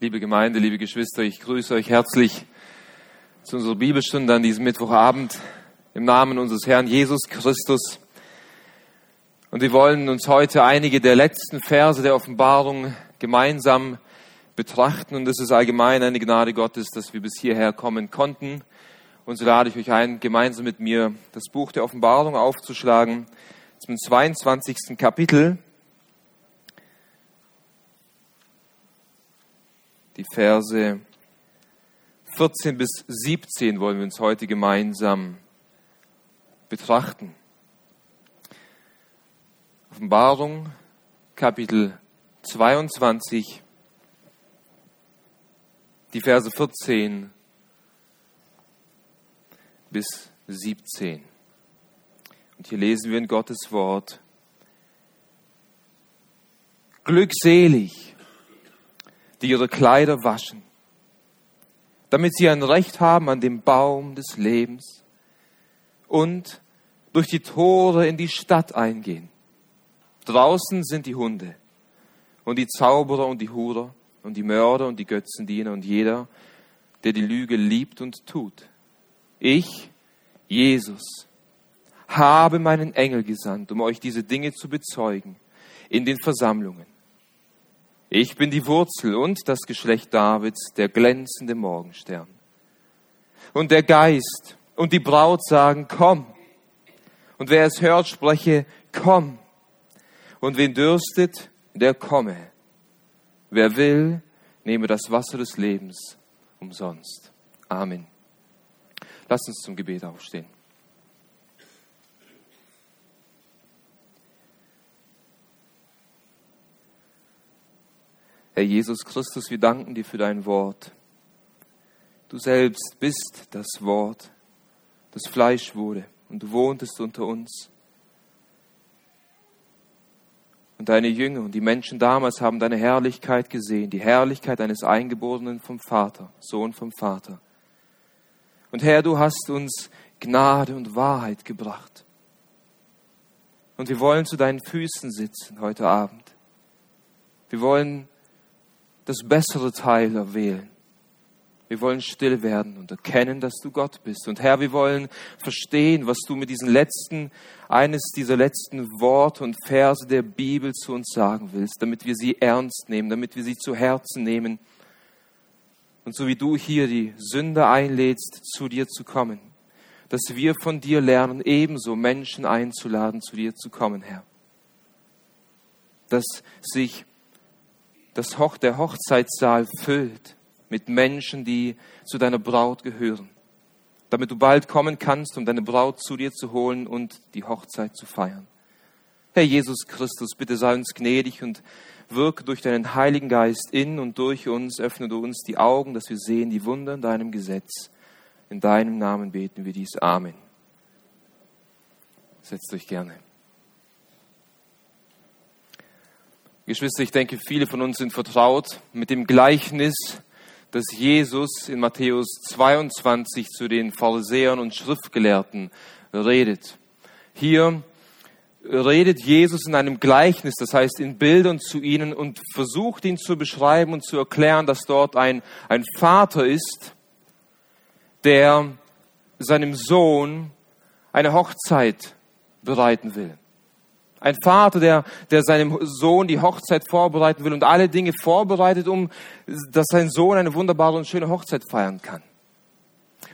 Liebe Gemeinde, liebe Geschwister, ich grüße euch herzlich zu unserer Bibelstunde an diesem Mittwochabend im Namen unseres Herrn Jesus Christus. Und wir wollen uns heute einige der letzten Verse der Offenbarung gemeinsam betrachten. Und es ist allgemein eine Gnade Gottes, dass wir bis hierher kommen konnten. Und so lade ich euch ein, gemeinsam mit mir das Buch der Offenbarung aufzuschlagen zum 22. Kapitel. Die Verse 14 bis 17 wollen wir uns heute gemeinsam betrachten. Offenbarung, Kapitel 22, die Verse 14 bis 17. Und hier lesen wir in Gottes Wort, Glückselig die ihre Kleider waschen, damit sie ein Recht haben an dem Baum des Lebens und durch die Tore in die Stadt eingehen. Draußen sind die Hunde und die Zauberer und die Hurer und die Mörder und die Götzendiener und jeder, der die Lüge liebt und tut. Ich, Jesus, habe meinen Engel gesandt, um euch diese Dinge zu bezeugen in den Versammlungen. Ich bin die Wurzel und das Geschlecht Davids, der glänzende Morgenstern. Und der Geist und die Braut sagen, komm. Und wer es hört, spreche, komm. Und wen dürstet, der komme. Wer will, nehme das Wasser des Lebens umsonst. Amen. Lass uns zum Gebet aufstehen. Herr Jesus Christus, wir danken dir für dein Wort. Du selbst bist das Wort, das Fleisch wurde und du wohntest unter uns. Und deine Jünger und die Menschen damals haben deine Herrlichkeit gesehen, die Herrlichkeit eines Eingeborenen vom Vater, Sohn vom Vater. Und Herr, du hast uns Gnade und Wahrheit gebracht. Und wir wollen zu deinen Füßen sitzen heute Abend. Wir wollen das bessere Teil erwählen. Wir wollen still werden und erkennen, dass du Gott bist. Und Herr, wir wollen verstehen, was du mit diesen letzten, eines dieser letzten Worte und Verse der Bibel zu uns sagen willst, damit wir sie ernst nehmen, damit wir sie zu Herzen nehmen. Und so wie du hier die Sünder einlädst, zu dir zu kommen, dass wir von dir lernen, ebenso Menschen einzuladen, zu dir zu kommen, Herr. Dass sich das Hoch, der Hochzeitssaal füllt mit Menschen, die zu deiner Braut gehören, damit du bald kommen kannst, um deine Braut zu dir zu holen und die Hochzeit zu feiern. Herr Jesus Christus, bitte sei uns gnädig und wirke durch deinen Heiligen Geist in und durch uns, öffne du uns die Augen, dass wir sehen die Wunder in deinem Gesetz. In deinem Namen beten wir dies. Amen. Setzt euch gerne. Geschwister, ich denke, viele von uns sind vertraut mit dem Gleichnis, das Jesus in Matthäus 22 zu den Pharisäern und Schriftgelehrten redet. Hier redet Jesus in einem Gleichnis, das heißt in Bildern zu ihnen und versucht ihn zu beschreiben und zu erklären, dass dort ein, ein Vater ist, der seinem Sohn eine Hochzeit bereiten will. Ein Vater, der, der seinem Sohn die Hochzeit vorbereiten will und alle Dinge vorbereitet, um, dass sein Sohn eine wunderbare und schöne Hochzeit feiern kann.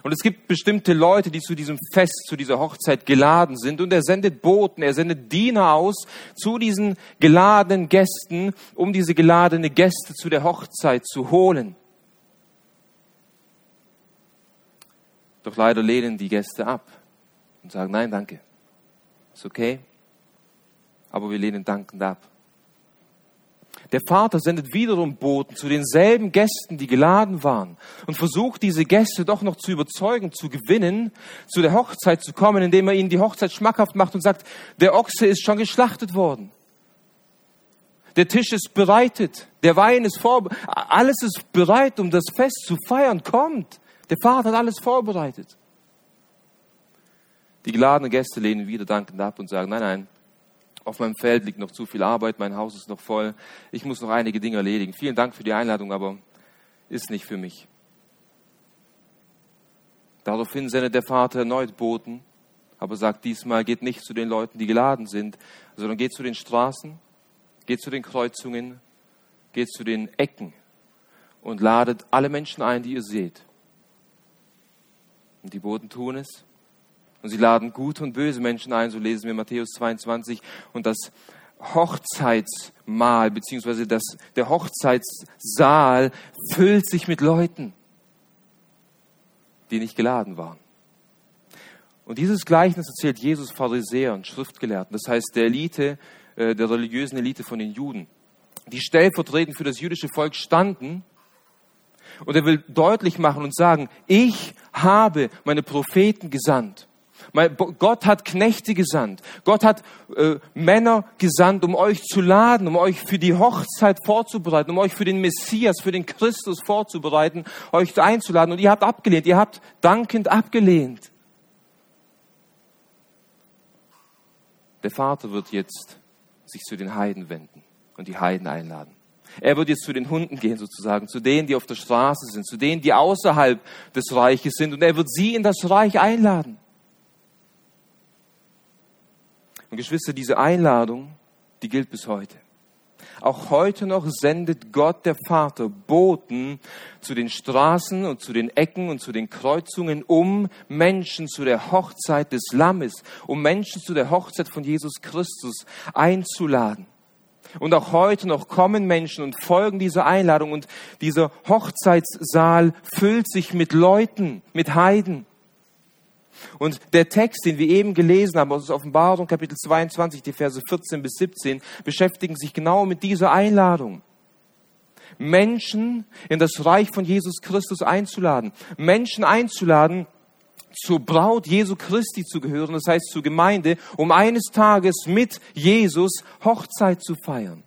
Und es gibt bestimmte Leute, die zu diesem Fest, zu dieser Hochzeit geladen sind. Und er sendet Boten, er sendet Diener aus zu diesen geladenen Gästen, um diese geladene Gäste zu der Hochzeit zu holen. Doch leider lehnen die Gäste ab und sagen, nein, danke. Ist okay, aber wir lehnen dankend ab. Der Vater sendet wiederum Boten zu denselben Gästen, die geladen waren und versucht diese Gäste doch noch zu überzeugen, zu gewinnen, zu der Hochzeit zu kommen, indem er ihnen die Hochzeit schmackhaft macht und sagt, der Ochse ist schon geschlachtet worden. Der Tisch ist bereitet, der Wein ist vor, alles ist bereit, um das Fest zu feiern. Kommt, der Vater hat alles vorbereitet. Die geladenen Gäste lehnen wieder dankend ab und sagen, nein, nein, auf meinem Feld liegt noch zu viel Arbeit, mein Haus ist noch voll, ich muss noch einige Dinge erledigen. Vielen Dank für die Einladung, aber ist nicht für mich. Daraufhin sendet der Vater erneut Boten, aber sagt diesmal, geht nicht zu den Leuten, die geladen sind, sondern geht zu den Straßen, geht zu den Kreuzungen, geht zu den Ecken und ladet alle Menschen ein, die ihr seht. Und die Boten tun es. Und sie laden gute und böse Menschen ein, so lesen wir Matthäus 22. Und das Hochzeitsmahl, beziehungsweise das, der Hochzeitssaal füllt sich mit Leuten, die nicht geladen waren. Und dieses Gleichnis erzählt Jesus Pharisäern Schriftgelehrten, das heißt der Elite, äh, der religiösen Elite von den Juden, die stellvertretend für das jüdische Volk standen. Und er will deutlich machen und sagen, ich habe meine Propheten gesandt. Gott hat Knechte gesandt. Gott hat äh, Männer gesandt, um euch zu laden, um euch für die Hochzeit vorzubereiten, um euch für den Messias, für den Christus vorzubereiten, euch einzuladen. Und ihr habt abgelehnt. Ihr habt dankend abgelehnt. Der Vater wird jetzt sich zu den Heiden wenden und die Heiden einladen. Er wird jetzt zu den Hunden gehen sozusagen, zu denen, die auf der Straße sind, zu denen, die außerhalb des Reiches sind und er wird sie in das Reich einladen. Und Geschwister, diese Einladung, die gilt bis heute. Auch heute noch sendet Gott der Vater Boten zu den Straßen und zu den Ecken und zu den Kreuzungen, um Menschen zu der Hochzeit des Lammes, um Menschen zu der Hochzeit von Jesus Christus einzuladen. Und auch heute noch kommen Menschen und folgen dieser Einladung und dieser Hochzeitssaal füllt sich mit Leuten, mit Heiden. Und der Text, den wir eben gelesen haben aus Offenbarung Kapitel 22, die Verse 14 bis 17, beschäftigen sich genau mit dieser Einladung. Menschen in das Reich von Jesus Christus einzuladen. Menschen einzuladen, zur Braut Jesu Christi zu gehören, das heißt zur Gemeinde, um eines Tages mit Jesus Hochzeit zu feiern.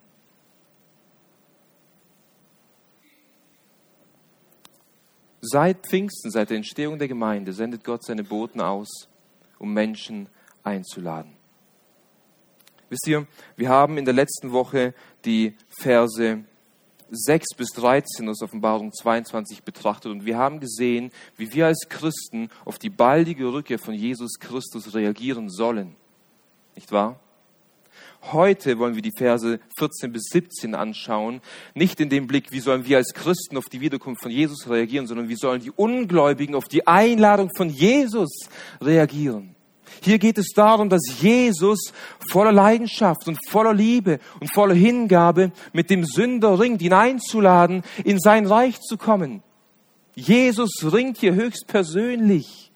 Seit Pfingsten, seit der Entstehung der Gemeinde, sendet Gott seine Boten aus, um Menschen einzuladen. Wisst ihr, wir haben in der letzten Woche die Verse 6 bis 13 aus Offenbarung 22 betrachtet und wir haben gesehen, wie wir als Christen auf die baldige Rückkehr von Jesus Christus reagieren sollen. Nicht wahr? Heute wollen wir die Verse 14 bis 17 anschauen. Nicht in dem Blick, wie sollen wir als Christen auf die Wiederkunft von Jesus reagieren, sondern wie sollen die Ungläubigen auf die Einladung von Jesus reagieren. Hier geht es darum, dass Jesus voller Leidenschaft und voller Liebe und voller Hingabe mit dem Sünder ringt, ihn einzuladen, in sein Reich zu kommen. Jesus ringt hier höchstpersönlich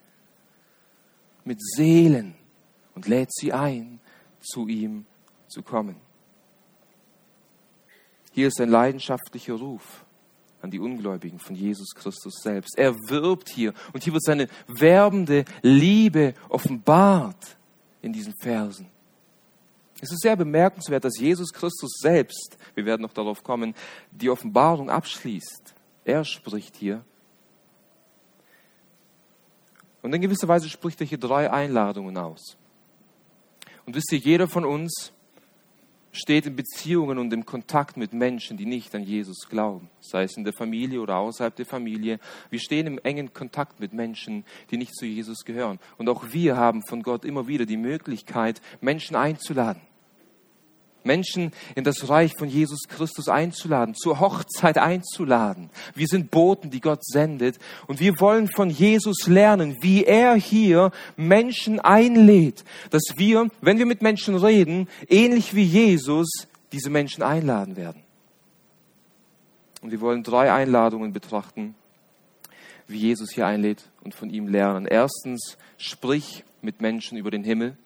mit Seelen und lädt sie ein, zu ihm zu kommen. Hier ist ein leidenschaftlicher Ruf an die Ungläubigen von Jesus Christus selbst. Er wirbt hier und hier wird seine werbende Liebe offenbart in diesen Versen. Es ist sehr bemerkenswert, dass Jesus Christus selbst, wir werden noch darauf kommen, die Offenbarung abschließt. Er spricht hier. Und in gewisser Weise spricht er hier drei Einladungen aus. Und wisst ihr, jeder von uns steht in Beziehungen und im Kontakt mit Menschen, die nicht an Jesus glauben, sei es in der Familie oder außerhalb der Familie. Wir stehen im engen Kontakt mit Menschen, die nicht zu Jesus gehören. Und auch wir haben von Gott immer wieder die Möglichkeit, Menschen einzuladen. Menschen in das Reich von Jesus Christus einzuladen, zur Hochzeit einzuladen. Wir sind Boten, die Gott sendet und wir wollen von Jesus lernen, wie er hier Menschen einlädt, dass wir, wenn wir mit Menschen reden, ähnlich wie Jesus diese Menschen einladen werden. Und wir wollen drei Einladungen betrachten, wie Jesus hier einlädt und von ihm lernen. Erstens, sprich mit Menschen über den Himmel.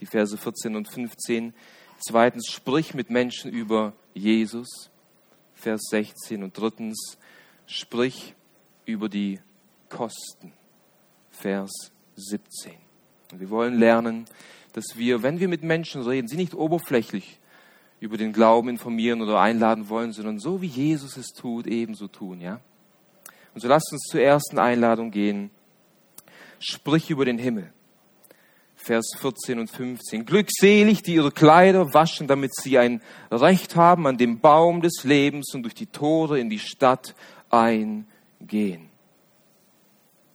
Die Verse 14 und 15. Zweitens, sprich mit Menschen über Jesus, Vers 16. Und drittens, sprich über die Kosten, Vers 17. Und wir wollen lernen, dass wir, wenn wir mit Menschen reden, sie nicht oberflächlich über den Glauben informieren oder einladen wollen, sondern so wie Jesus es tut, ebenso tun, ja? Und so lasst uns zur ersten Einladung gehen. Sprich über den Himmel. Vers 14 und 15. Glückselig, die ihre Kleider waschen, damit sie ein Recht haben, an dem Baum des Lebens und durch die Tore in die Stadt eingehen.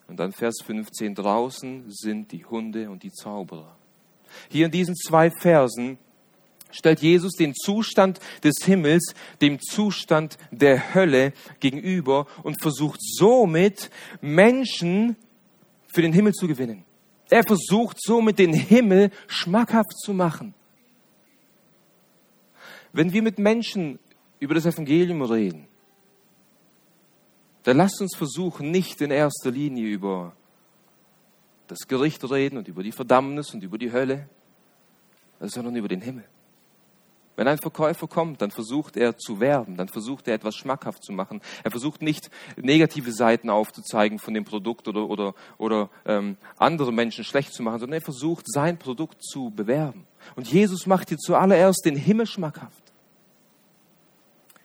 Und dann Vers 15, draußen sind die Hunde und die Zauberer. Hier in diesen zwei Versen stellt Jesus den Zustand des Himmels dem Zustand der Hölle gegenüber und versucht somit Menschen für den Himmel zu gewinnen. Er versucht somit den Himmel schmackhaft zu machen. Wenn wir mit Menschen über das Evangelium reden, dann lasst uns versuchen, nicht in erster Linie über das Gericht reden und über die Verdammnis und über die Hölle, sondern über den Himmel. Wenn ein Verkäufer kommt, dann versucht er zu werben, dann versucht er etwas schmackhaft zu machen. Er versucht nicht negative Seiten aufzuzeigen von dem Produkt oder, oder, oder ähm, andere Menschen schlecht zu machen, sondern er versucht sein Produkt zu bewerben. Und Jesus macht hier zuallererst den Himmel schmackhaft.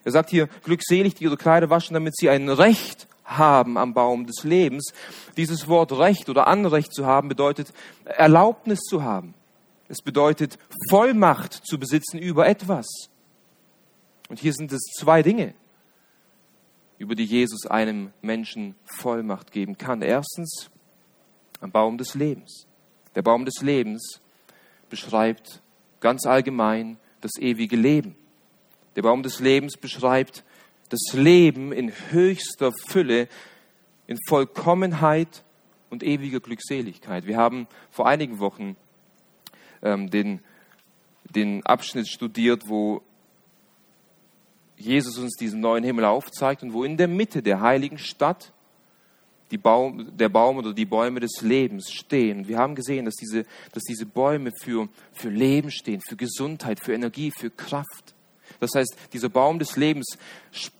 Er sagt hier, glückselig, die ihre Kleider waschen, damit sie ein Recht haben am Baum des Lebens. Dieses Wort Recht oder Anrecht zu haben bedeutet Erlaubnis zu haben. Es bedeutet Vollmacht zu besitzen über etwas. Und hier sind es zwei Dinge, über die Jesus einem Menschen Vollmacht geben kann. Erstens, am Baum des Lebens. Der Baum des Lebens beschreibt ganz allgemein das ewige Leben. Der Baum des Lebens beschreibt das Leben in höchster Fülle, in Vollkommenheit und ewiger Glückseligkeit. Wir haben vor einigen Wochen ähm, den, den Abschnitt studiert, wo Jesus uns diesen neuen Himmel aufzeigt und wo in der Mitte der heiligen Stadt die Baum, der Baum oder die Bäume des Lebens stehen. Wir haben gesehen, dass diese, dass diese Bäume für, für Leben stehen, für Gesundheit, für Energie, für Kraft. Das heißt, dieser Baum des Lebens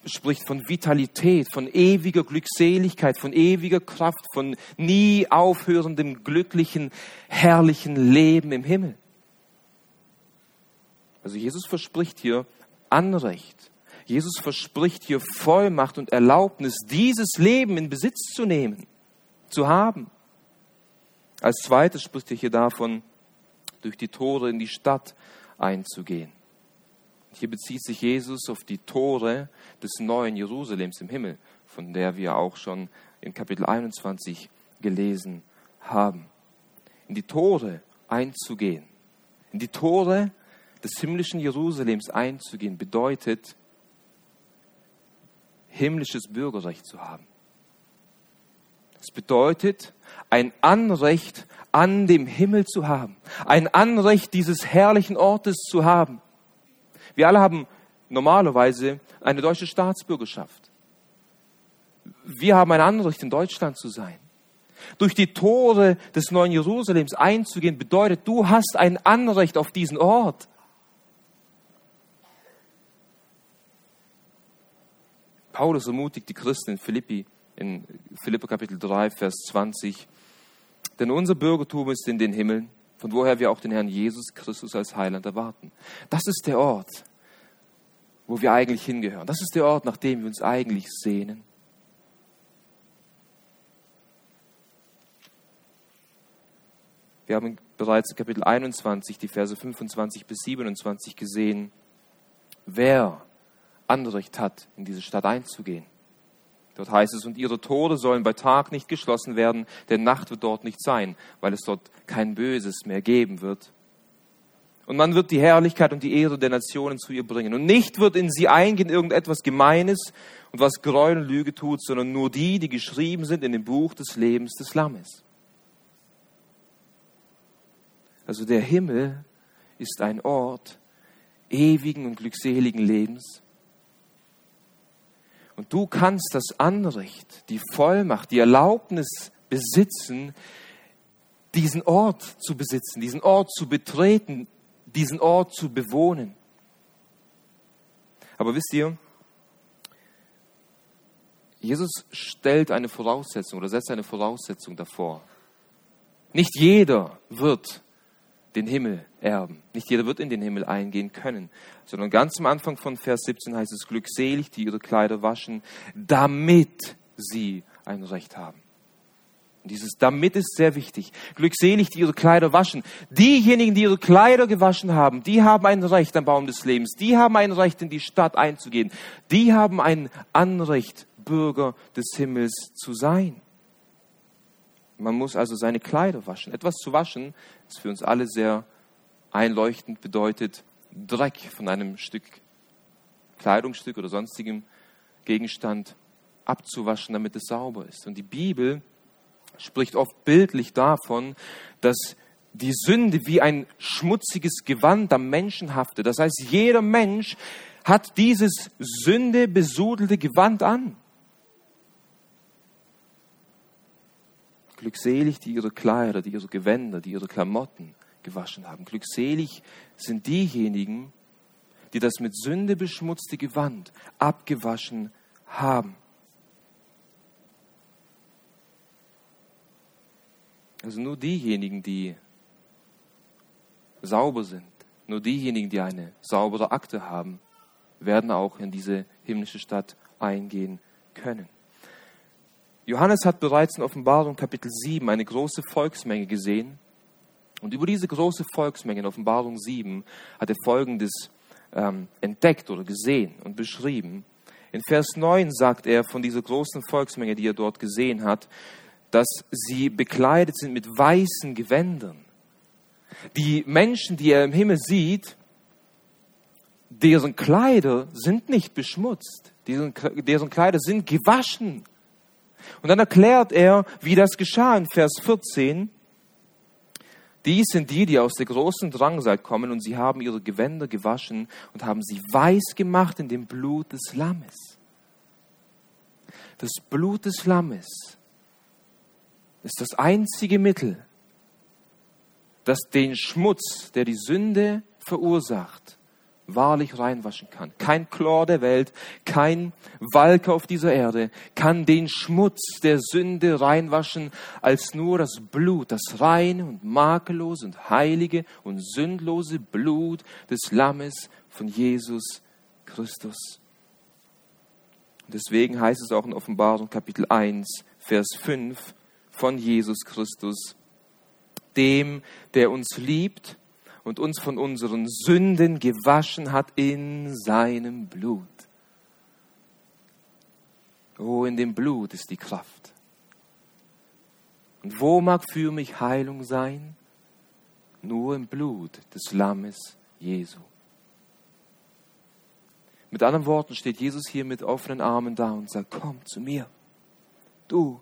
spricht von Vitalität, von ewiger Glückseligkeit, von ewiger Kraft, von nie aufhörendem, glücklichen, herrlichen Leben im Himmel. Also Jesus verspricht hier Anrecht. Jesus verspricht hier Vollmacht und Erlaubnis, dieses Leben in Besitz zu nehmen, zu haben. Als zweites spricht er hier davon, durch die Tore in die Stadt einzugehen. Hier bezieht sich Jesus auf die Tore des neuen Jerusalems im Himmel, von der wir auch schon in Kapitel 21 gelesen haben. In die Tore einzugehen, in die Tore des himmlischen Jerusalems einzugehen, bedeutet, himmlisches Bürgerrecht zu haben. Es bedeutet, ein Anrecht an dem Himmel zu haben, ein Anrecht dieses herrlichen Ortes zu haben. Wir alle haben normalerweise eine deutsche Staatsbürgerschaft. Wir haben ein Anrecht, in Deutschland zu sein. Durch die Tore des neuen Jerusalems einzugehen, bedeutet, du hast ein Anrecht auf diesen Ort. Paulus ermutigt die Christen in Philippi, in Philippa Kapitel 3, Vers 20, denn unser Bürgertum ist in den Himmeln von woher wir auch den Herrn Jesus Christus als Heiland erwarten. Das ist der Ort, wo wir eigentlich hingehören. Das ist der Ort, nach dem wir uns eigentlich sehnen. Wir haben bereits in Kapitel 21 die Verse 25 bis 27 gesehen, wer Anrecht hat, in diese Stadt einzugehen. Dort heißt es, und ihre Tore sollen bei Tag nicht geschlossen werden, denn Nacht wird dort nicht sein, weil es dort kein Böses mehr geben wird. Und man wird die Herrlichkeit und die Ehre der Nationen zu ihr bringen. Und nicht wird in sie eingehen irgendetwas Gemeines und was Gräuel und Lüge tut, sondern nur die, die geschrieben sind in dem Buch des Lebens des Lammes. Also der Himmel ist ein Ort ewigen und glückseligen Lebens und du kannst das Anrecht, die Vollmacht, die Erlaubnis besitzen, diesen Ort zu besitzen, diesen Ort zu betreten, diesen Ort zu bewohnen. Aber wisst ihr, Jesus stellt eine Voraussetzung oder setzt eine Voraussetzung davor. Nicht jeder wird den Himmel erben. Nicht jeder wird in den Himmel eingehen können, sondern ganz am Anfang von Vers 17 heißt es, glückselig, die ihre Kleider waschen, damit sie ein Recht haben. Und dieses damit ist sehr wichtig. Glückselig, die ihre Kleider waschen. Diejenigen, die ihre Kleider gewaschen haben, die haben ein Recht am Baum des Lebens. Die haben ein Recht, in die Stadt einzugehen. Die haben ein Anrecht, Bürger des Himmels zu sein. Man muss also seine Kleider waschen. Etwas zu waschen ist für uns alle sehr einleuchtend, bedeutet Dreck von einem Stück Kleidungsstück oder sonstigem Gegenstand abzuwaschen, damit es sauber ist. Und die Bibel spricht oft bildlich davon, dass die Sünde wie ein schmutziges Gewand am Menschen haftet. Das heißt, jeder Mensch hat dieses Sünde besudelte Gewand an. Glückselig, die ihre Kleider, die ihre Gewänder, die ihre Klamotten gewaschen haben. Glückselig sind diejenigen, die das mit Sünde beschmutzte Gewand abgewaschen haben. Also nur diejenigen, die sauber sind, nur diejenigen, die eine saubere Akte haben, werden auch in diese himmlische Stadt eingehen können. Johannes hat bereits in Offenbarung Kapitel 7 eine große Volksmenge gesehen. Und über diese große Volksmenge in Offenbarung 7 hat er Folgendes ähm, entdeckt oder gesehen und beschrieben. In Vers 9 sagt er von dieser großen Volksmenge, die er dort gesehen hat, dass sie bekleidet sind mit weißen Gewändern. Die Menschen, die er im Himmel sieht, deren Kleider sind nicht beschmutzt, deren, deren Kleider sind gewaschen. Und dann erklärt er, wie das geschah in Vers 14. Dies sind die, die aus der großen Drangsal kommen und sie haben ihre Gewänder gewaschen und haben sie weiß gemacht in dem Blut des Lammes. Das Blut des Lammes ist das einzige Mittel, das den Schmutz, der die Sünde verursacht, wahrlich reinwaschen kann. Kein Chlor der Welt, kein Walker auf dieser Erde kann den Schmutz der Sünde reinwaschen, als nur das Blut, das reine und makellose und heilige und sündlose Blut des Lammes von Jesus Christus. Deswegen heißt es auch in Offenbarung Kapitel 1, Vers 5 von Jesus Christus, dem, der uns liebt und uns von unseren Sünden gewaschen hat in seinem Blut. Oh, in dem Blut ist die Kraft. Und wo mag für mich Heilung sein? Nur im Blut des Lammes Jesu. Mit anderen Worten steht Jesus hier mit offenen Armen da und sagt, komm zu mir. Du,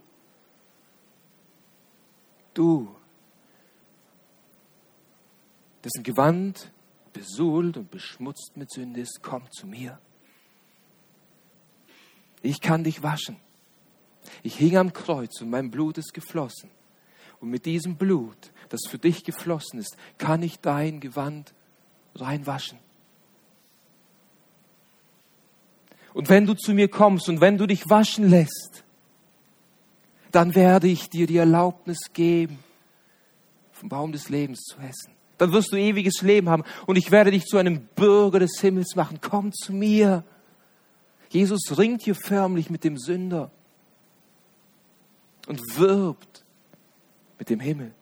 du, dessen Gewand besuhlt und beschmutzt mit Sünde ist, komm zu mir. Ich kann dich waschen. Ich hing am Kreuz und mein Blut ist geflossen. Und mit diesem Blut, das für dich geflossen ist, kann ich dein Gewand reinwaschen. Und wenn du zu mir kommst und wenn du dich waschen lässt, dann werde ich dir die Erlaubnis geben, vom Baum des Lebens zu essen dann wirst du ewiges Leben haben und ich werde dich zu einem Bürger des Himmels machen. Komm zu mir. Jesus ringt hier förmlich mit dem Sünder und wirbt mit dem Himmel.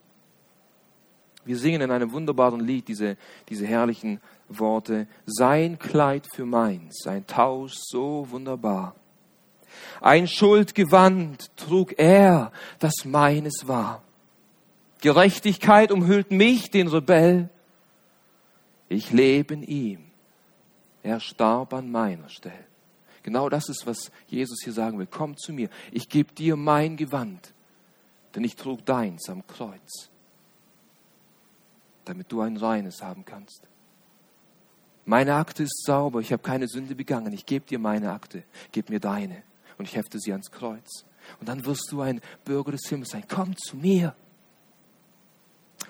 Wir singen in einem wunderbaren Lied diese, diese herrlichen Worte. Sein Kleid für meins, ein Tausch so wunderbar. Ein Schuldgewand trug er, das meines war. Gerechtigkeit umhüllt mich, den Rebell. Ich lebe in ihm. Er starb an meiner Stelle. Genau das ist, was Jesus hier sagen will. Komm zu mir. Ich gebe dir mein Gewand, denn ich trug deins am Kreuz, damit du ein reines haben kannst. Meine Akte ist sauber. Ich habe keine Sünde begangen. Ich gebe dir meine Akte. Gib mir deine. Und ich hefte sie ans Kreuz. Und dann wirst du ein Bürger des Himmels sein. Komm zu mir.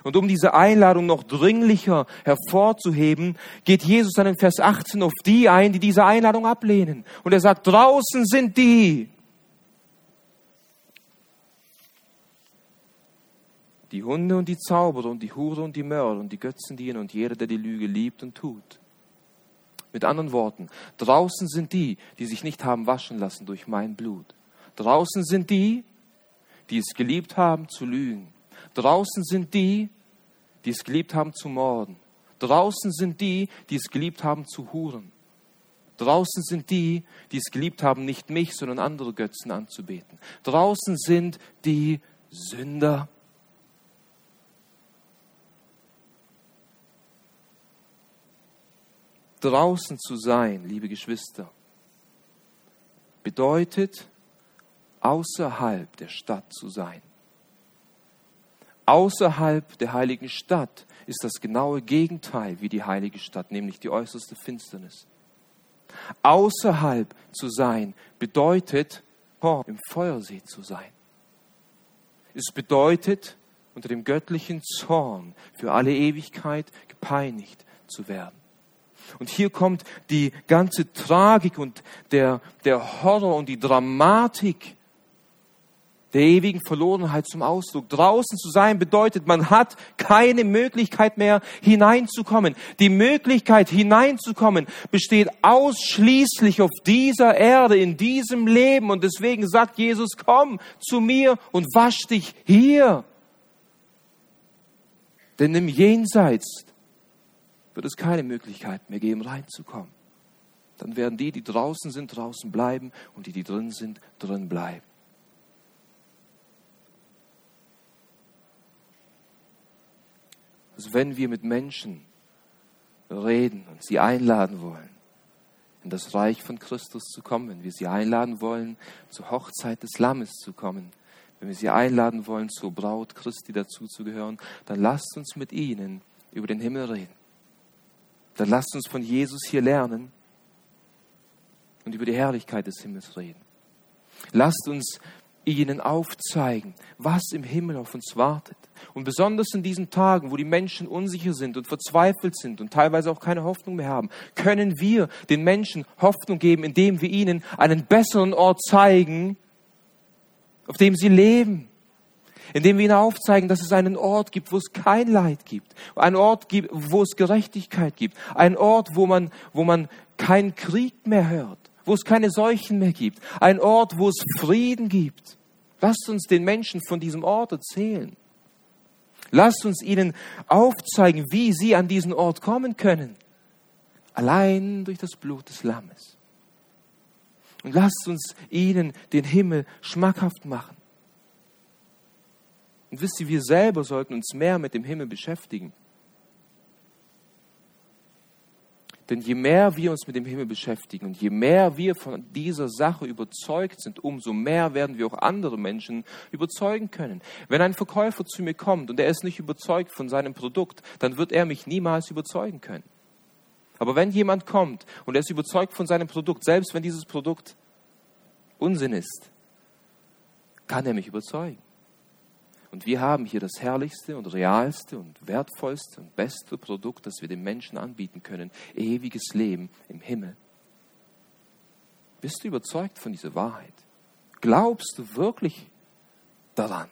Und um diese Einladung noch dringlicher hervorzuheben, geht Jesus dann in Vers 18 auf die ein, die diese Einladung ablehnen. Und er sagt, draußen sind die, die Hunde und die Zauberer und die Hure und die Mörder und die Götzendiener und jeder, der die Lüge liebt und tut. Mit anderen Worten, draußen sind die, die sich nicht haben waschen lassen durch mein Blut. Draußen sind die, die es geliebt haben zu lügen. Draußen sind die, die es geliebt haben zu morden. Draußen sind die, die es geliebt haben zu huren. Draußen sind die, die es geliebt haben, nicht mich, sondern andere Götzen anzubeten. Draußen sind die Sünder. Draußen zu sein, liebe Geschwister, bedeutet außerhalb der Stadt zu sein. Außerhalb der heiligen Stadt ist das genaue Gegenteil wie die heilige Stadt, nämlich die äußerste Finsternis. Außerhalb zu sein bedeutet, im Feuersee zu sein. Es bedeutet, unter dem göttlichen Zorn für alle Ewigkeit gepeinigt zu werden. Und hier kommt die ganze Tragik und der, der Horror und die Dramatik der ewigen Verlorenheit zum Ausdruck. Draußen zu sein bedeutet, man hat keine Möglichkeit mehr hineinzukommen. Die Möglichkeit hineinzukommen besteht ausschließlich auf dieser Erde, in diesem Leben. Und deswegen sagt Jesus, komm zu mir und wasch dich hier. Denn im Jenseits wird es keine Möglichkeit mehr geben, reinzukommen. Dann werden die, die draußen sind, draußen bleiben und die, die drin sind, drin bleiben. Also wenn wir mit Menschen reden und sie einladen wollen, in das Reich von Christus zu kommen, wenn wir sie einladen wollen, zur Hochzeit des Lammes zu kommen, wenn wir sie einladen wollen, zur Braut Christi dazuzugehören, dann lasst uns mit ihnen über den Himmel reden. Dann lasst uns von Jesus hier lernen und über die Herrlichkeit des Himmels reden. Lasst uns ihnen aufzeigen, was im Himmel auf uns wartet. Und besonders in diesen Tagen, wo die Menschen unsicher sind und verzweifelt sind und teilweise auch keine Hoffnung mehr haben, können wir den Menschen Hoffnung geben, indem wir ihnen einen besseren Ort zeigen, auf dem sie leben. Indem wir ihnen aufzeigen, dass es einen Ort gibt, wo es kein Leid gibt. Einen Ort gibt, wo es Gerechtigkeit gibt. Ein Ort, wo man, wo man keinen Krieg mehr hört. Wo es keine Seuchen mehr gibt. Ein Ort, wo es Frieden gibt. Lasst uns den Menschen von diesem Ort erzählen. Lasst uns ihnen aufzeigen, wie sie an diesen Ort kommen können. Allein durch das Blut des Lammes. Und lasst uns ihnen den Himmel schmackhaft machen. Und wisst ihr, wir selber sollten uns mehr mit dem Himmel beschäftigen. Denn je mehr wir uns mit dem Himmel beschäftigen und je mehr wir von dieser Sache überzeugt sind, umso mehr werden wir auch andere Menschen überzeugen können. Wenn ein Verkäufer zu mir kommt und er ist nicht überzeugt von seinem Produkt, dann wird er mich niemals überzeugen können. Aber wenn jemand kommt und er ist überzeugt von seinem Produkt, selbst wenn dieses Produkt Unsinn ist, kann er mich überzeugen. Und wir haben hier das herrlichste und realste und wertvollste und beste Produkt, das wir den Menschen anbieten können. Ewiges Leben im Himmel. Bist du überzeugt von dieser Wahrheit? Glaubst du wirklich daran,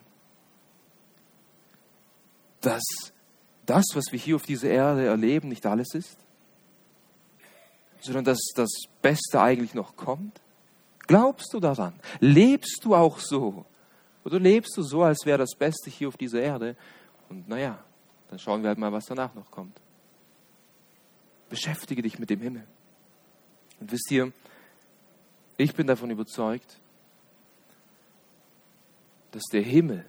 dass das, was wir hier auf dieser Erde erleben, nicht alles ist? Sondern dass das Beste eigentlich noch kommt? Glaubst du daran? Lebst du auch so? Oder lebst du so, als wäre das Beste hier auf dieser Erde? Und naja, dann schauen wir halt mal, was danach noch kommt. Beschäftige dich mit dem Himmel. Und wisst ihr, ich bin davon überzeugt, dass der Himmel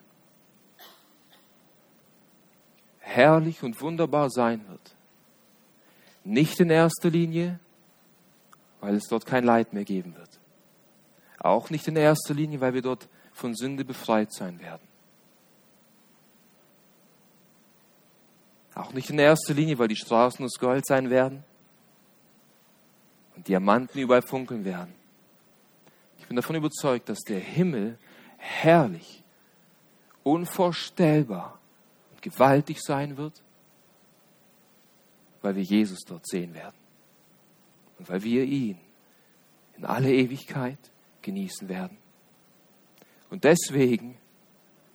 herrlich und wunderbar sein wird. Nicht in erster Linie, weil es dort kein Leid mehr geben wird. Auch nicht in erster Linie, weil wir dort von Sünde befreit sein werden. Auch nicht in erster Linie, weil die Straßen aus Gold sein werden und Diamanten überall funkeln werden. Ich bin davon überzeugt, dass der Himmel herrlich, unvorstellbar und gewaltig sein wird, weil wir Jesus dort sehen werden und weil wir ihn in alle Ewigkeit genießen werden. Und deswegen,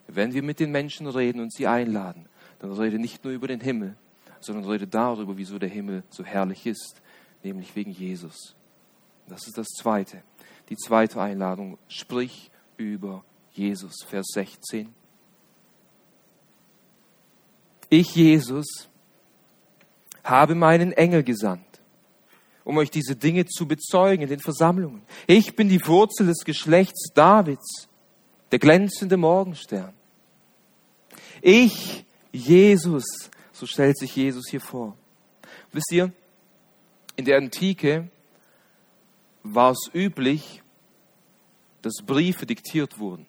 wenn wir mit den Menschen reden und sie einladen, dann rede nicht nur über den Himmel, sondern rede darüber, wieso der Himmel so herrlich ist, nämlich wegen Jesus. Das ist das Zweite. Die zweite Einladung, sprich über Jesus, Vers 16. Ich, Jesus, habe meinen Engel gesandt, um euch diese Dinge zu bezeugen in den Versammlungen. Ich bin die Wurzel des Geschlechts Davids, der glänzende Morgenstern. Ich, Jesus, so stellt sich Jesus hier vor. Wisst ihr, in der Antike war es üblich, dass Briefe diktiert wurden.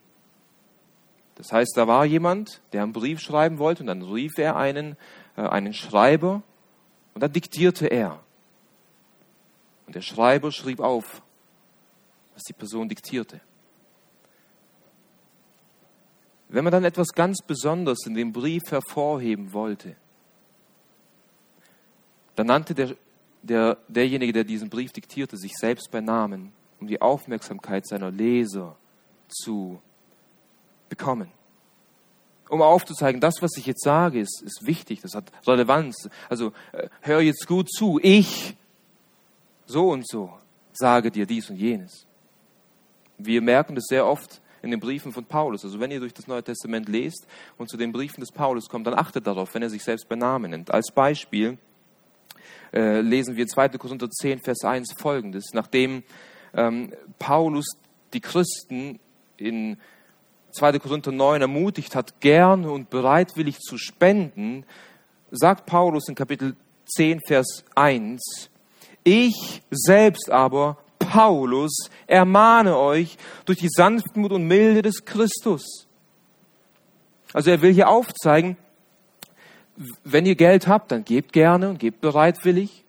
Das heißt, da war jemand, der einen Brief schreiben wollte und dann rief er einen, äh, einen Schreiber und dann diktierte er. Und der Schreiber schrieb auf, was die Person diktierte. Wenn man dann etwas ganz Besonderes in dem Brief hervorheben wollte, dann nannte der, der, derjenige, der diesen Brief diktierte, sich selbst bei Namen, um die Aufmerksamkeit seiner Leser zu bekommen. Um aufzuzeigen, das, was ich jetzt sage, ist, ist wichtig, das hat Relevanz. Also äh, hör jetzt gut zu, ich so und so sage dir dies und jenes. Wir merken das sehr oft in den Briefen von Paulus. Also wenn ihr durch das Neue Testament lest und zu den Briefen des Paulus kommt, dann achtet darauf, wenn er sich selbst bei Namen nennt. Als Beispiel äh, lesen wir 2. Korinther 10, Vers 1 folgendes. Nachdem ähm, Paulus die Christen in 2. Korinther 9 ermutigt hat, gerne und bereitwillig zu spenden, sagt Paulus in Kapitel 10, Vers 1, ich selbst aber, Paulus, ermahne euch durch die Sanftmut und Milde des Christus. Also er will hier aufzeigen, wenn ihr Geld habt, dann gebt gerne und gebt bereitwillig.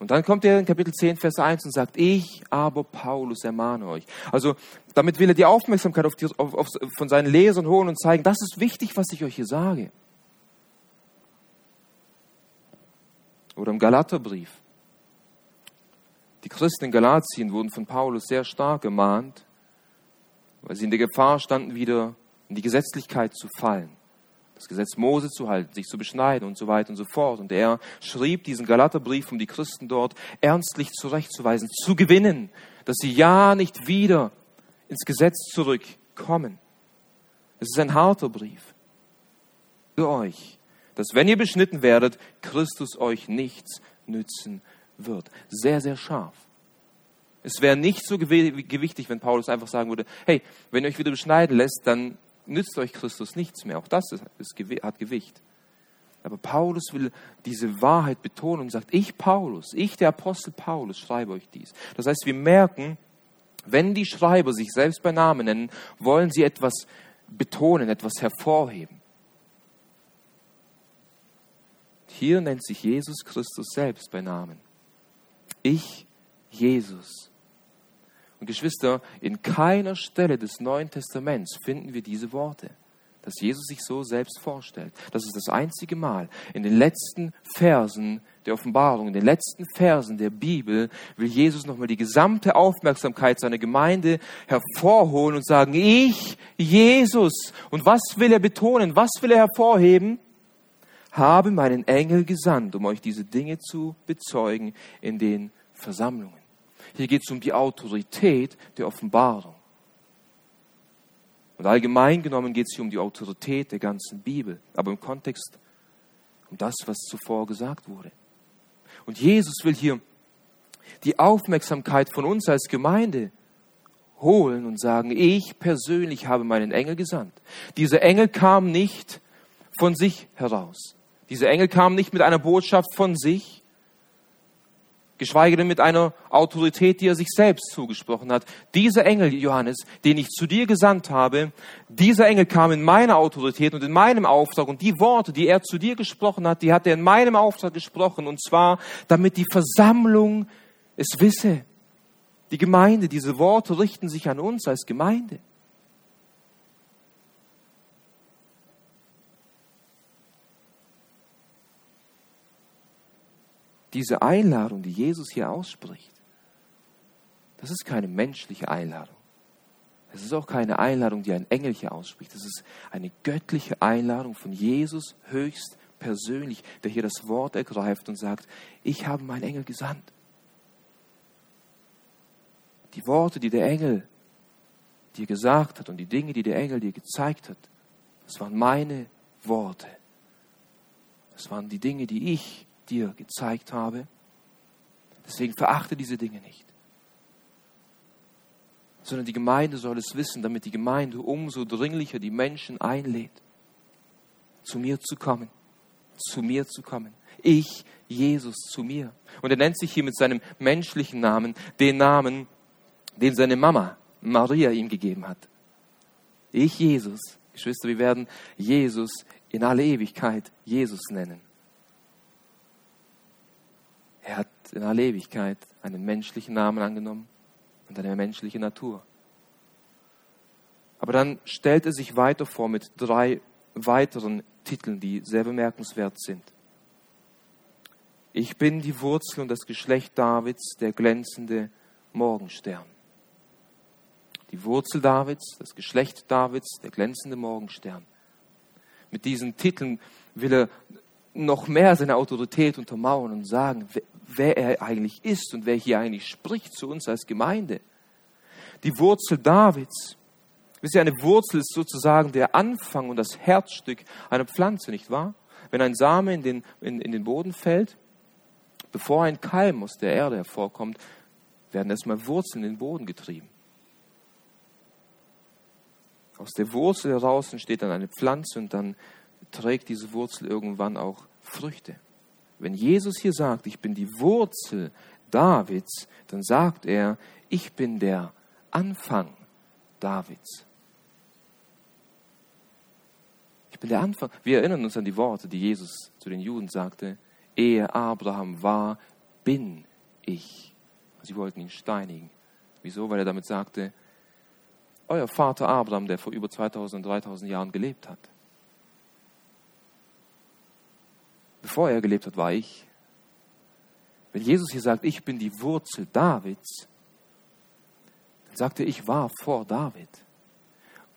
Und dann kommt er in Kapitel 10, Vers 1 und sagt, ich aber Paulus ermahne euch. Also damit will er die Aufmerksamkeit auf die, auf, auf, von seinen Lesern holen und zeigen, das ist wichtig, was ich euch hier sage. Oder im Galaterbrief. Die Christen in Galatien wurden von Paulus sehr stark gemahnt, weil sie in der Gefahr standen, wieder in die Gesetzlichkeit zu fallen das Gesetz Mose zu halten, sich zu beschneiden und so weiter und so fort. Und er schrieb diesen Galaterbrief, um die Christen dort ernstlich zurechtzuweisen, zu gewinnen, dass sie ja nicht wieder ins Gesetz zurückkommen. Es ist ein harter Brief für euch, dass wenn ihr beschnitten werdet, Christus euch nichts nützen wird. Sehr, sehr scharf. Es wäre nicht so gewichtig, wenn Paulus einfach sagen würde, hey, wenn ihr euch wieder beschneiden lässt, dann nützt euch Christus nichts mehr. Auch das ist, ist, hat Gewicht. Aber Paulus will diese Wahrheit betonen und sagt, ich Paulus, ich der Apostel Paulus schreibe euch dies. Das heißt, wir merken, wenn die Schreiber sich selbst bei Namen nennen, wollen sie etwas betonen, etwas hervorheben. Hier nennt sich Jesus Christus selbst bei Namen. Ich, Jesus. Und Geschwister, in keiner Stelle des Neuen Testaments finden wir diese Worte, dass Jesus sich so selbst vorstellt. Das ist das einzige Mal. In den letzten Versen der Offenbarung, in den letzten Versen der Bibel will Jesus nochmal die gesamte Aufmerksamkeit seiner Gemeinde hervorholen und sagen, ich, Jesus. Und was will er betonen? Was will er hervorheben? Habe meinen Engel gesandt, um euch diese Dinge zu bezeugen in den Versammlungen. Hier geht es um die Autorität der Offenbarung. Und allgemein genommen geht es hier um die Autorität der ganzen Bibel, aber im Kontext um das, was zuvor gesagt wurde. Und Jesus will hier die Aufmerksamkeit von uns als Gemeinde holen und sagen, ich persönlich habe meinen Engel gesandt. Dieser Engel kam nicht von sich heraus. Dieser Engel kam nicht mit einer Botschaft von sich, geschweige denn mit einer Autorität, die er sich selbst zugesprochen hat. Dieser Engel, Johannes, den ich zu dir gesandt habe, dieser Engel kam in meiner Autorität und in meinem Auftrag und die Worte, die er zu dir gesprochen hat, die hat er in meinem Auftrag gesprochen und zwar, damit die Versammlung es wisse. Die Gemeinde, diese Worte richten sich an uns als Gemeinde. Diese Einladung, die Jesus hier ausspricht, das ist keine menschliche Einladung. Es ist auch keine Einladung, die ein Engel hier ausspricht. Das ist eine göttliche Einladung von Jesus höchst persönlich, der hier das Wort ergreift und sagt, ich habe meinen Engel gesandt. Die Worte, die der Engel dir gesagt hat und die Dinge, die der Engel dir gezeigt hat, das waren meine Worte. Das waren die Dinge, die ich dir gezeigt habe. Deswegen verachte diese Dinge nicht. Sondern die Gemeinde soll es wissen, damit die Gemeinde umso dringlicher die Menschen einlädt, zu mir zu kommen, zu mir zu kommen. Ich, Jesus, zu mir. Und er nennt sich hier mit seinem menschlichen Namen den Namen, den seine Mama Maria ihm gegeben hat. Ich, Jesus. Geschwister, wir werden Jesus in alle Ewigkeit Jesus nennen. Er hat in aller Ewigkeit einen menschlichen Namen angenommen und eine menschliche Natur. Aber dann stellt er sich weiter vor mit drei weiteren Titeln, die sehr bemerkenswert sind. Ich bin die Wurzel und das Geschlecht Davids, der glänzende Morgenstern. Die Wurzel Davids, das Geschlecht Davids, der glänzende Morgenstern. Mit diesen Titeln will er noch mehr seine Autorität untermauern und sagen, wer er eigentlich ist und wer hier eigentlich spricht zu uns als Gemeinde. Die Wurzel Davids. Wisst ihr, eine Wurzel ist sozusagen der Anfang und das Herzstück einer Pflanze, nicht wahr? Wenn ein Same in den, in, in den Boden fällt, bevor ein Keim aus der Erde hervorkommt, werden erstmal Wurzeln in den Boden getrieben. Aus der Wurzel heraus entsteht dann eine Pflanze und dann trägt diese Wurzel irgendwann auch Früchte. Wenn Jesus hier sagt, ich bin die Wurzel Davids, dann sagt er, ich bin der Anfang Davids. Ich bin der Anfang. Wir erinnern uns an die Worte, die Jesus zu den Juden sagte. Ehe Abraham war, bin ich. Sie wollten ihn steinigen. Wieso? Weil er damit sagte, euer Vater Abraham, der vor über 2000, 3000 Jahren gelebt hat, bevor er gelebt hat, war ich. Wenn Jesus hier sagt, ich bin die Wurzel Davids, dann sagt er, ich war vor David.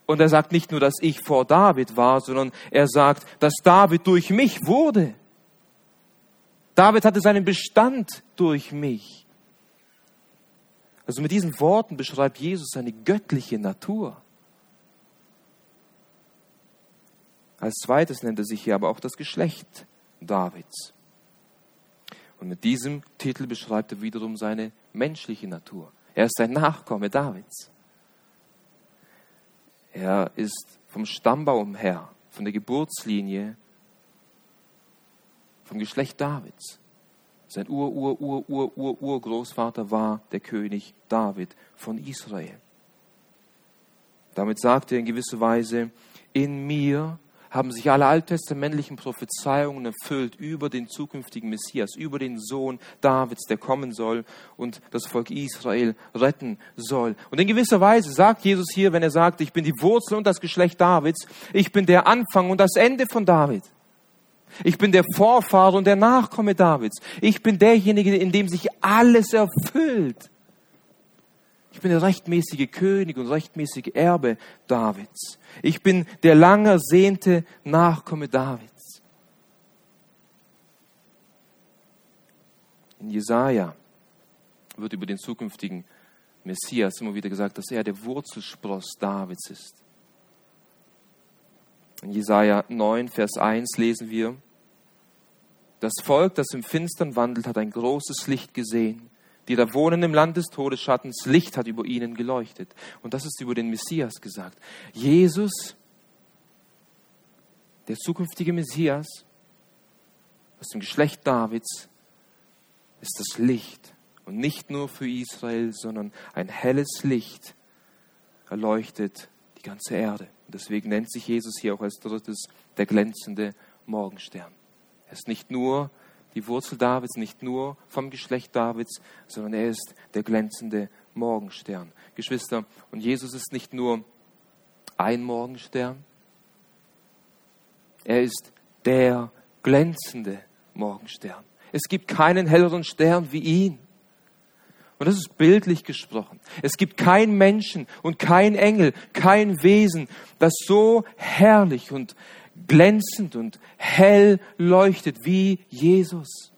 Und er sagt nicht nur, dass ich vor David war, sondern er sagt, dass David durch mich wurde. David hatte seinen Bestand durch mich. Also mit diesen Worten beschreibt Jesus seine göttliche Natur. Als zweites nennt er sich hier aber auch das Geschlecht Davids. Und mit diesem Titel beschreibt er wiederum seine menschliche Natur. Er ist ein Nachkomme Davids. Er ist vom Stammbaum her, von der Geburtslinie, vom Geschlecht Davids. Sein Ur, Ur, Ur, Ur, Ur, Urgroßvater war der König David von Israel. Damit sagt er in gewisser Weise, in mir haben sich alle alttestamentlichen Prophezeiungen erfüllt über den zukünftigen Messias, über den Sohn Davids, der kommen soll und das Volk Israel retten soll. Und in gewisser Weise sagt Jesus hier, wenn er sagt, ich bin die Wurzel und das Geschlecht Davids, ich bin der Anfang und das Ende von David. Ich bin der Vorfahre und der Nachkomme Davids. Ich bin derjenige, in dem sich alles erfüllt. Ich bin der rechtmäßige König und rechtmäßige Erbe Davids. Ich bin der lang ersehnte Nachkomme Davids. In Jesaja wird über den zukünftigen Messias immer wieder gesagt, dass er der Wurzelspross Davids ist. In Jesaja 9, Vers 1 lesen wir, das Volk, das im Finstern wandelt, hat ein großes Licht gesehen die da wohnen im Land des Todesschattens, Licht hat über ihnen geleuchtet. Und das ist über den Messias gesagt. Jesus, der zukünftige Messias, aus dem Geschlecht Davids, ist das Licht. Und nicht nur für Israel, sondern ein helles Licht erleuchtet die ganze Erde. Und deswegen nennt sich Jesus hier auch als drittes der glänzende Morgenstern. Er ist nicht nur die Wurzel Davids, nicht nur vom Geschlecht Davids, sondern er ist der glänzende Morgenstern. Geschwister, und Jesus ist nicht nur ein Morgenstern, er ist der glänzende Morgenstern. Es gibt keinen helleren Stern wie ihn. Und das ist bildlich gesprochen. Es gibt keinen Menschen und kein Engel, kein Wesen, das so herrlich und glänzend und hell leuchtet wie Jesus.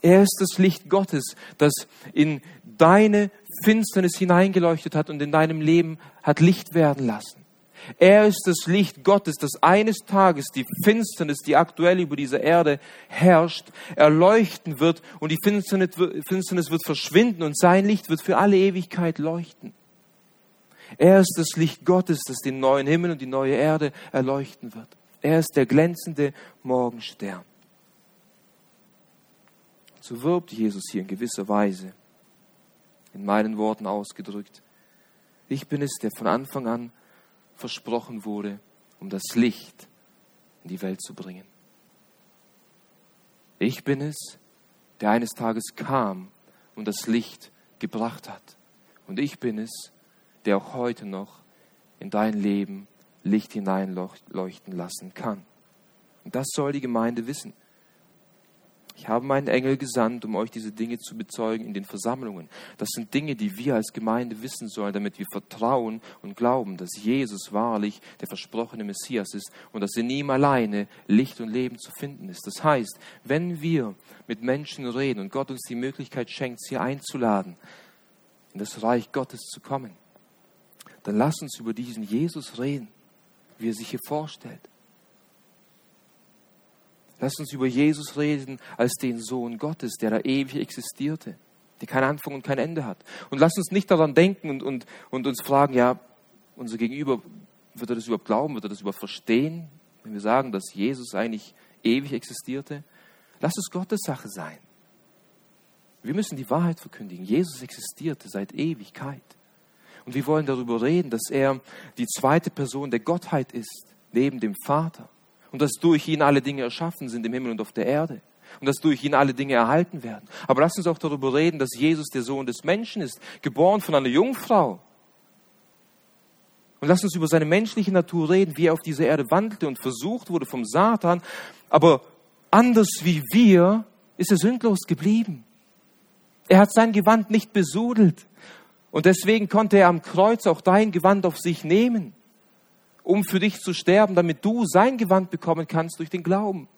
Er ist das Licht Gottes, das in deine Finsternis hineingeleuchtet hat und in deinem Leben hat Licht werden lassen. Er ist das Licht Gottes, das eines Tages die Finsternis, die aktuell über diese Erde herrscht, erleuchten wird und die Finsternis wird verschwinden und sein Licht wird für alle Ewigkeit leuchten. Er ist das Licht Gottes, das den neuen Himmel und die neue Erde erleuchten wird. Er ist der glänzende Morgenstern. So wirbt Jesus hier in gewisser Weise, in meinen Worten ausgedrückt. Ich bin es, der von Anfang an versprochen wurde, um das Licht in die Welt zu bringen. Ich bin es, der eines Tages kam und das Licht gebracht hat. Und ich bin es, der auch heute noch in dein Leben Licht hineinleuchten lassen kann. Und das soll die Gemeinde wissen. Ich habe meinen Engel gesandt, um euch diese Dinge zu bezeugen in den Versammlungen. Das sind Dinge, die wir als Gemeinde wissen sollen, damit wir vertrauen und glauben, dass Jesus wahrlich der versprochene Messias ist und dass in ihm alleine Licht und Leben zu finden ist. Das heißt, wenn wir mit Menschen reden und Gott uns die Möglichkeit schenkt, sie einzuladen, in das Reich Gottes zu kommen, dann lass uns über diesen Jesus reden, wie er sich hier vorstellt. Lass uns über Jesus reden als den Sohn Gottes, der da ewig existierte, der keinen Anfang und kein Ende hat. Und lass uns nicht daran denken und, und, und uns fragen, ja, unser Gegenüber, wird er das überhaupt glauben, wird er das überhaupt verstehen, wenn wir sagen, dass Jesus eigentlich ewig existierte? Lass es Gottes Sache sein. Wir müssen die Wahrheit verkündigen. Jesus existierte seit Ewigkeit. Und wir wollen darüber reden, dass er die zweite Person der Gottheit ist, neben dem Vater und dass durch ihn alle Dinge erschaffen sind im Himmel und auf der Erde und dass durch ihn alle Dinge erhalten werden. Aber lass uns auch darüber reden, dass Jesus der Sohn des Menschen ist, geboren von einer Jungfrau. Und lass uns über seine menschliche Natur reden, wie er auf dieser Erde wandelte und versucht wurde vom Satan. Aber anders wie wir ist er sündlos geblieben. Er hat sein Gewand nicht besudelt. Und deswegen konnte er am Kreuz auch dein Gewand auf sich nehmen um für dich zu sterben, damit du sein Gewand bekommen kannst durch den Glauben.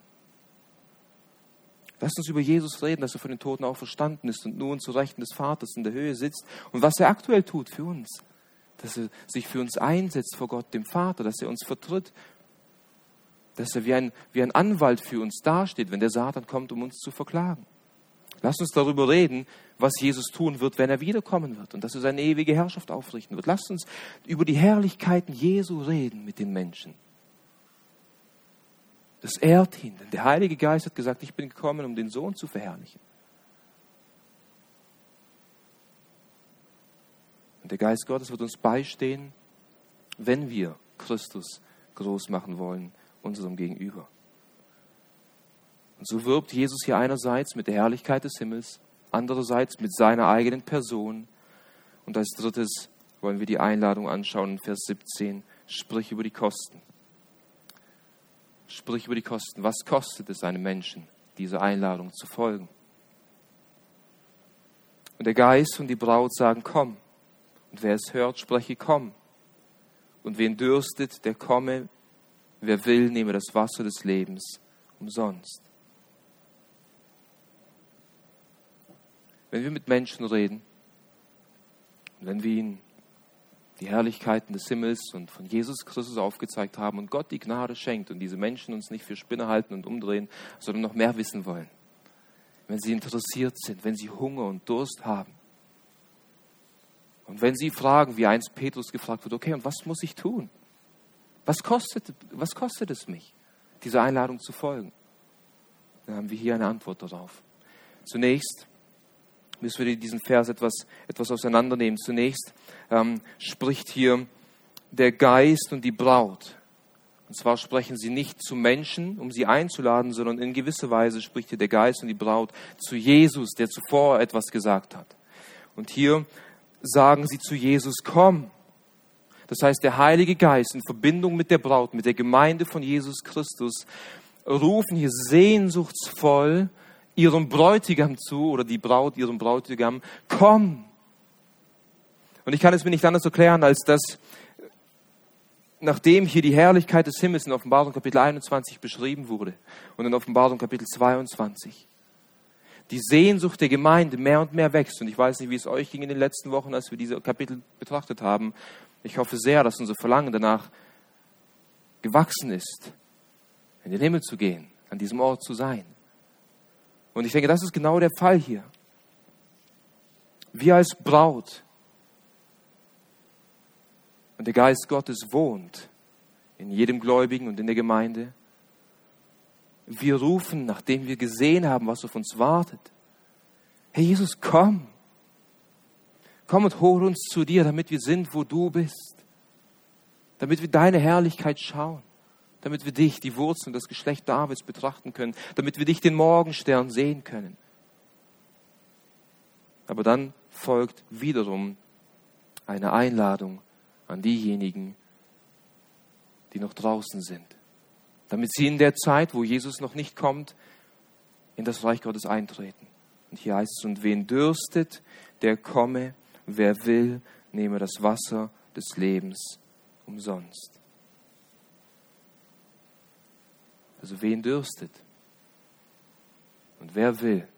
Lass uns über Jesus reden, dass er von den Toten auch verstanden ist und nun zu Rechten des Vaters in der Höhe sitzt und was er aktuell tut für uns. Dass er sich für uns einsetzt vor Gott, dem Vater, dass er uns vertritt, dass er wie ein, wie ein Anwalt für uns dasteht, wenn der Satan kommt, um uns zu verklagen. Lasst uns darüber reden, was Jesus tun wird, wenn er wiederkommen wird und dass er seine ewige Herrschaft aufrichten wird. Lasst uns über die Herrlichkeiten Jesu reden mit den Menschen. Das ehrt ihn, denn der Heilige Geist hat gesagt, ich bin gekommen, um den Sohn zu verherrlichen. Und der Geist Gottes wird uns beistehen, wenn wir Christus groß machen wollen, unserem Gegenüber. Und so wirbt Jesus hier einerseits mit der Herrlichkeit des Himmels, andererseits mit seiner eigenen Person. Und als drittes wollen wir die Einladung anschauen in Vers 17. Sprich über die Kosten. Sprich über die Kosten. Was kostet es einem Menschen, dieser Einladung zu folgen? Und der Geist und die Braut sagen, komm. Und wer es hört, spreche, komm. Und wen dürstet, der komme. Wer will, nehme das Wasser des Lebens umsonst. Wenn wir mit Menschen reden, wenn wir ihnen die Herrlichkeiten des Himmels und von Jesus Christus aufgezeigt haben und Gott die Gnade schenkt und diese Menschen uns nicht für Spinner halten und umdrehen, sondern noch mehr wissen wollen, wenn sie interessiert sind, wenn sie Hunger und Durst haben. Und wenn sie fragen, wie einst Petrus gefragt wird, okay, und was muss ich tun? Was kostet, was kostet es mich, dieser Einladung zu folgen? Dann haben wir hier eine Antwort darauf. Zunächst müssen wir diesen Vers etwas, etwas auseinandernehmen. Zunächst ähm, spricht hier der Geist und die Braut. Und zwar sprechen sie nicht zu Menschen, um sie einzuladen, sondern in gewisser Weise spricht hier der Geist und die Braut zu Jesus, der zuvor etwas gesagt hat. Und hier sagen sie zu Jesus, komm. Das heißt, der Heilige Geist in Verbindung mit der Braut, mit der Gemeinde von Jesus Christus, rufen hier sehnsuchtsvoll ihrem Bräutigam zu oder die Braut ihrem Bräutigam, komm. Und ich kann es mir nicht anders erklären, als dass nachdem hier die Herrlichkeit des Himmels in Offenbarung Kapitel 21 beschrieben wurde und in Offenbarung Kapitel 22, die Sehnsucht der Gemeinde mehr und mehr wächst. Und ich weiß nicht, wie es euch ging in den letzten Wochen, als wir diese Kapitel betrachtet haben. Ich hoffe sehr, dass unser Verlangen danach gewachsen ist, in den Himmel zu gehen, an diesem Ort zu sein. Und ich denke, das ist genau der Fall hier. Wir als Braut und der Geist Gottes wohnt in jedem Gläubigen und in der Gemeinde. Wir rufen, nachdem wir gesehen haben, was auf uns wartet. Herr Jesus, komm. Komm und hol uns zu dir, damit wir sind, wo du bist. Damit wir deine Herrlichkeit schauen. Damit wir dich, die Wurzeln, das Geschlecht Davids betrachten können. Damit wir dich, den Morgenstern, sehen können. Aber dann folgt wiederum eine Einladung an diejenigen, die noch draußen sind. Damit sie in der Zeit, wo Jesus noch nicht kommt, in das Reich Gottes eintreten. Und hier heißt es, und wen dürstet, der komme, wer will, nehme das Wasser des Lebens umsonst. Also wen dürstet und wer will,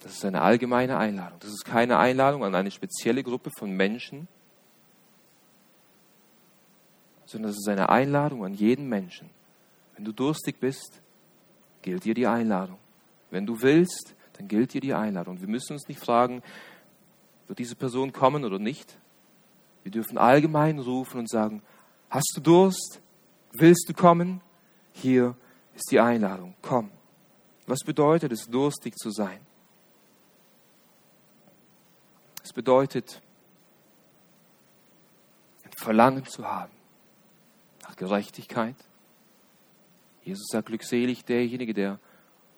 das ist eine allgemeine Einladung. Das ist keine Einladung an eine spezielle Gruppe von Menschen, sondern es ist eine Einladung an jeden Menschen. Wenn du durstig bist, gilt dir die Einladung. Wenn du willst, dann gilt dir die Einladung. Wir müssen uns nicht fragen, wird diese Person kommen oder nicht. Wir dürfen allgemein rufen und sagen, hast du Durst? Willst du kommen? Hier ist die Einladung. Komm. Was bedeutet es, durstig zu sein? Es bedeutet, ein Verlangen zu haben nach Gerechtigkeit. Jesus sagt, glückselig derjenige, der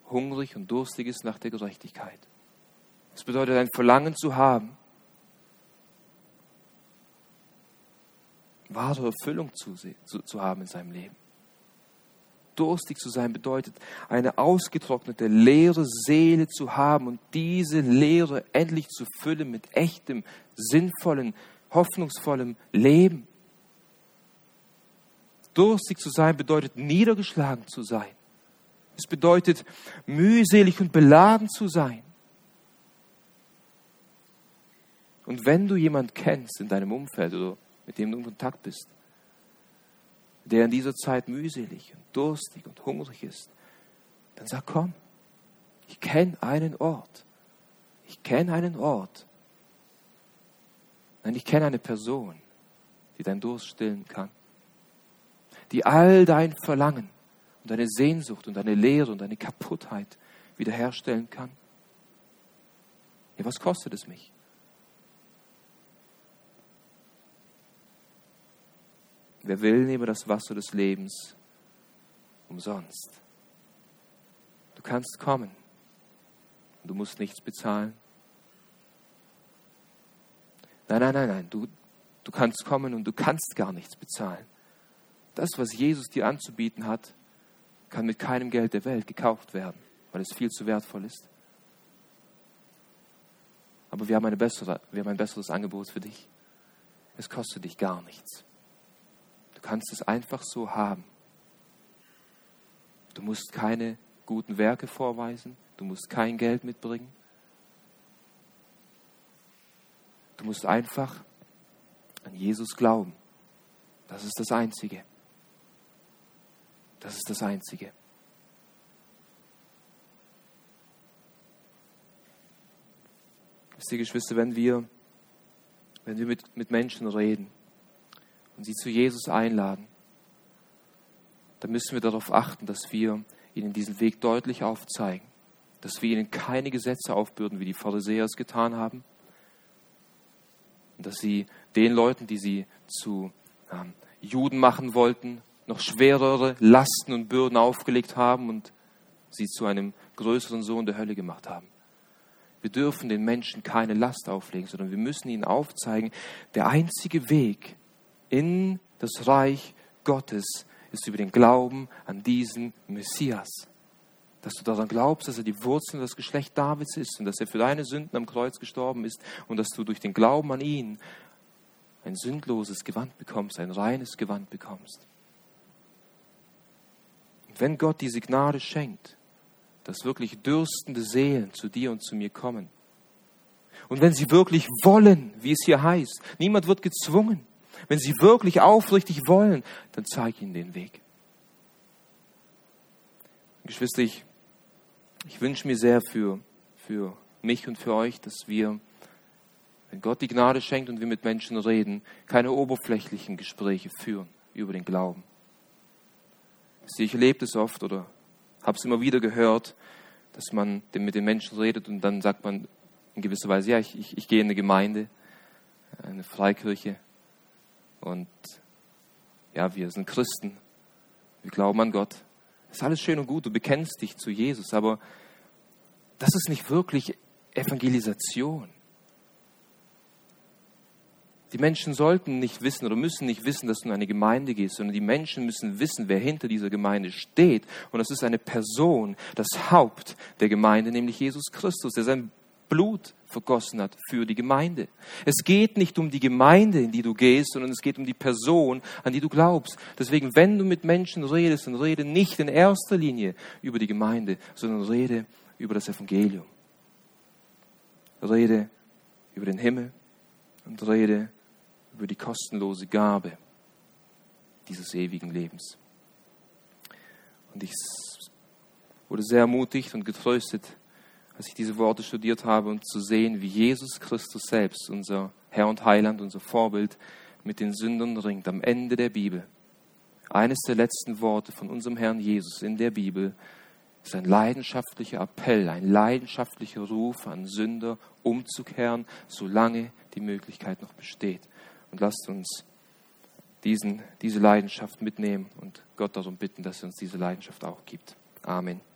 hungrig und durstig ist nach der Gerechtigkeit. Es bedeutet ein Verlangen zu haben, wahre Erfüllung zu, zu, zu haben in seinem Leben. Durstig zu sein bedeutet, eine ausgetrocknete, leere Seele zu haben und diese Leere endlich zu füllen mit echtem, sinnvollen, hoffnungsvollem Leben. Durstig zu sein bedeutet, niedergeschlagen zu sein. Es bedeutet, mühselig und beladen zu sein. Und wenn du jemand kennst in deinem Umfeld oder mit dem du in Kontakt bist, der in dieser Zeit mühselig und durstig und hungrig ist, dann sag, komm, ich kenne einen Ort. Ich kenne einen Ort. Nein, ich kenne eine Person, die deinen Durst stillen kann die all dein Verlangen und deine Sehnsucht und deine Leere und deine Kaputtheit wiederherstellen kann? Ja, was kostet es mich? Wer will, nehme das Wasser des Lebens umsonst. Du kannst kommen du musst nichts bezahlen. Nein, nein, nein, nein, du, du kannst kommen und du kannst gar nichts bezahlen. Das, was Jesus dir anzubieten hat, kann mit keinem Geld der Welt gekauft werden, weil es viel zu wertvoll ist. Aber wir haben, eine bessere, wir haben ein besseres Angebot für dich. Es kostet dich gar nichts. Du kannst es einfach so haben. Du musst keine guten Werke vorweisen. Du musst kein Geld mitbringen. Du musst einfach an Jesus glauben. Das ist das Einzige. Das ist das Einzige. Wisst ihr, Geschwister, wenn wir, wenn wir mit, mit Menschen reden und sie zu Jesus einladen, dann müssen wir darauf achten, dass wir ihnen diesen Weg deutlich aufzeigen, dass wir ihnen keine Gesetze aufbürden, wie die Pharisäer es getan haben, und dass sie den Leuten, die sie zu ähm, Juden machen wollten, noch schwerere Lasten und Bürden aufgelegt haben und sie zu einem größeren Sohn der Hölle gemacht haben. Wir dürfen den Menschen keine Last auflegen, sondern wir müssen ihnen aufzeigen, der einzige Weg in das Reich Gottes ist über den Glauben an diesen Messias. Dass du daran glaubst, dass er die Wurzel des Geschlecht Davids ist und dass er für deine Sünden am Kreuz gestorben ist und dass du durch den Glauben an ihn ein sündloses Gewand bekommst, ein reines Gewand bekommst wenn Gott diese Gnade schenkt, dass wirklich dürstende Seelen zu dir und zu mir kommen, und wenn sie wirklich wollen, wie es hier heißt, niemand wird gezwungen, wenn sie wirklich aufrichtig wollen, dann zeig ihnen den Weg. Geschwister, ich, ich wünsche mir sehr für, für mich und für euch, dass wir, wenn Gott die Gnade schenkt und wir mit Menschen reden, keine oberflächlichen Gespräche führen über den Glauben. Ich erlebe das oft oder habe es immer wieder gehört, dass man mit den Menschen redet und dann sagt man in gewisser Weise, ja, ich, ich, ich gehe in eine Gemeinde, eine Freikirche und ja, wir sind Christen, wir glauben an Gott. Ist alles schön und gut, du bekennst dich zu Jesus, aber das ist nicht wirklich Evangelisation. Die Menschen sollten nicht wissen oder müssen nicht wissen, dass du in eine Gemeinde gehst, sondern die Menschen müssen wissen, wer hinter dieser Gemeinde steht. Und das ist eine Person, das Haupt der Gemeinde, nämlich Jesus Christus, der sein Blut vergossen hat für die Gemeinde. Es geht nicht um die Gemeinde, in die du gehst, sondern es geht um die Person, an die du glaubst. Deswegen, wenn du mit Menschen redest, dann rede nicht in erster Linie über die Gemeinde, sondern rede über das Evangelium. Rede über den Himmel und rede über die kostenlose Gabe dieses ewigen Lebens. Und ich wurde sehr ermutigt und getröstet, als ich diese Worte studiert habe und zu sehen, wie Jesus Christus selbst, unser Herr und Heiland, unser Vorbild, mit den Sündern ringt am Ende der Bibel. Eines der letzten Worte von unserem Herrn Jesus in der Bibel ist ein leidenschaftlicher Appell, ein leidenschaftlicher Ruf an Sünder, umzukehren, solange die Möglichkeit noch besteht. Und lasst uns diesen, diese Leidenschaft mitnehmen und Gott darum bitten, dass er uns diese Leidenschaft auch gibt. Amen.